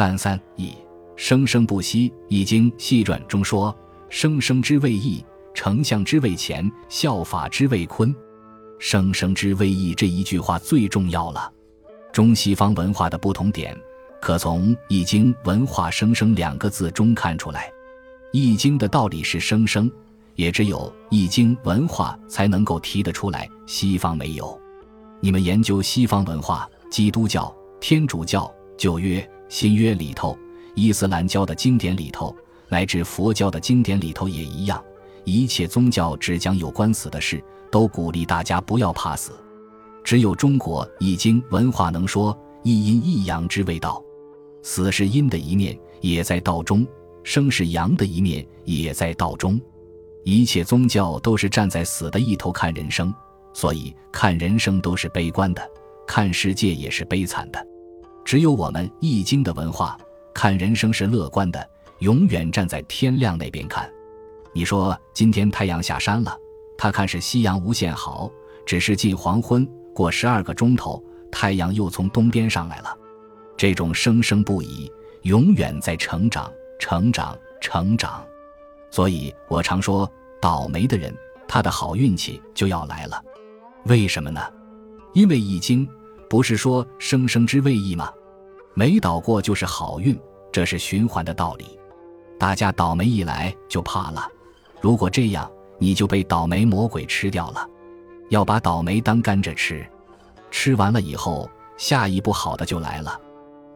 三三一，生生不息，《易经》细传中说：“生生之谓易，成象之谓乾，效法之谓坤。”生生之谓易这一句话最重要了。中西方文化的不同点，可从《易经》文化“生生”两个字中看出来。《易经》的道理是生生，也只有《易经》文化才能够提得出来，西方没有。你们研究西方文化，基督教、天主教、旧约、新约里头，伊斯兰教的经典里头，乃至佛教的经典里头也一样，一切宗教只讲有关死的事。都鼓励大家不要怕死，只有中国易经文化能说一阴一阳之谓道，死是阴的一面，也在道中；生是阳的一面，也在道中。一切宗教都是站在死的一头看人生，所以看人生都是悲观的，看世界也是悲惨的。只有我们易经的文化看人生是乐观的，永远站在天亮那边看。你说今天太阳下山了。他看是夕阳无限好，只是近黄昏，过十二个钟头，太阳又从东边上来了。这种生生不已，永远在成长、成长、成长。所以我常说，倒霉的人，他的好运气就要来了。为什么呢？因为易经不是说生生之谓易吗？没倒过就是好运，这是循环的道理。大家倒霉一来就怕了。如果这样。你就被倒霉魔鬼吃掉了，要把倒霉当甘蔗吃，吃完了以后，下一步好的就来了。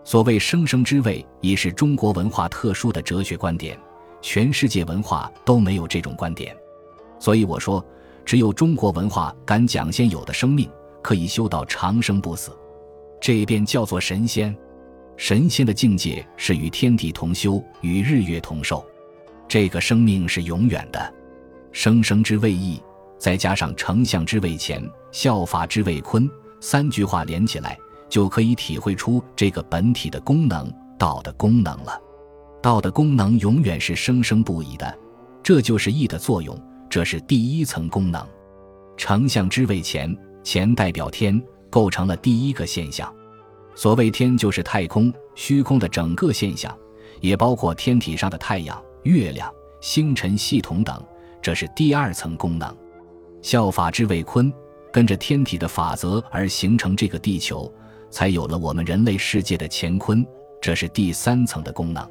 所谓生生之谓，已是中国文化特殊的哲学观点，全世界文化都没有这种观点。所以我说，只有中国文化敢讲先有的生命可以修到长生不死，这便叫做神仙。神仙的境界是与天地同修，与日月同寿，这个生命是永远的。生生之谓易，再加上丞相之谓乾，效法之谓坤，三句话连起来，就可以体会出这个本体的功能，道的功能了。道的功能永远是生生不已的，这就是易的作用，这是第一层功能。丞相之谓乾，乾代表天，构成了第一个现象。所谓天，就是太空、虚空的整个现象，也包括天体上的太阳、月亮、星辰系统等。这是第二层功能，效法之谓坤，跟着天体的法则而形成这个地球，才有了我们人类世界的乾坤。这是第三层的功能，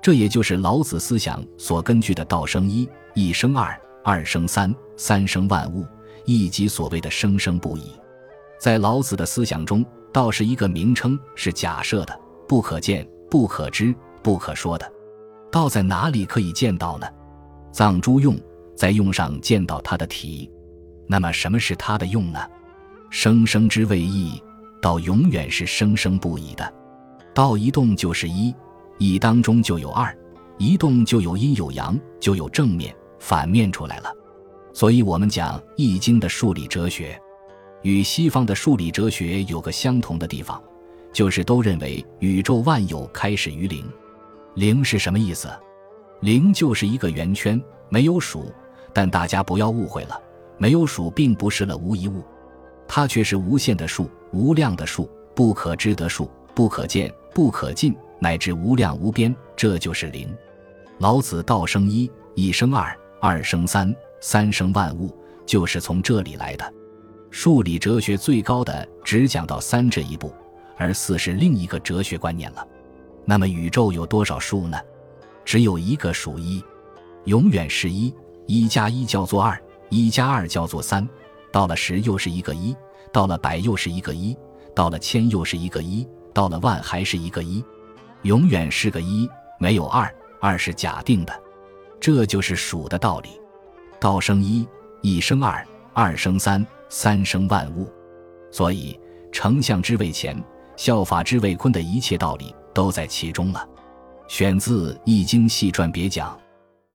这也就是老子思想所根据的道生一，一生二，二生三，三生万物，以及所谓的生生不已。在老子的思想中，道是一个名称，是假设的，不可见、不可知、不可说的。道在哪里可以见到呢？藏诸用。在用上见到它的体，那么什么是它的用呢？生生之谓易，道永远是生生不已的。道一动就是一，一当中就有二，一动就有阴有阳，就有正面、反面出来了。所以，我们讲《易经》的数理哲学，与西方的数理哲学有个相同的地方，就是都认为宇宙万有开始于零。零是什么意思？零就是一个圆圈，没有数。但大家不要误会了，没有数并不是了无一物，它却是无限的数、无量的数、不可知的数、不可见、不可近，乃至无量无边，这就是零。老子道生一，一生二，二生三，三生万物，就是从这里来的。数理哲学最高的只讲到三这一步，而四是另一个哲学观念了。那么宇宙有多少数呢？只有一个数一，永远是一。一加一叫做二，一加二叫做三，到了十又是一个一，到了百又是一个一，到了千又是一个一，到了万还是一个一，永远是个一，没有二，二是假定的，这就是数的道理。道生一，一生二，二生三，三生万物。所以丞相之谓乾，效法之谓坤的一切道理都在其中了。选自《易经细传别讲》。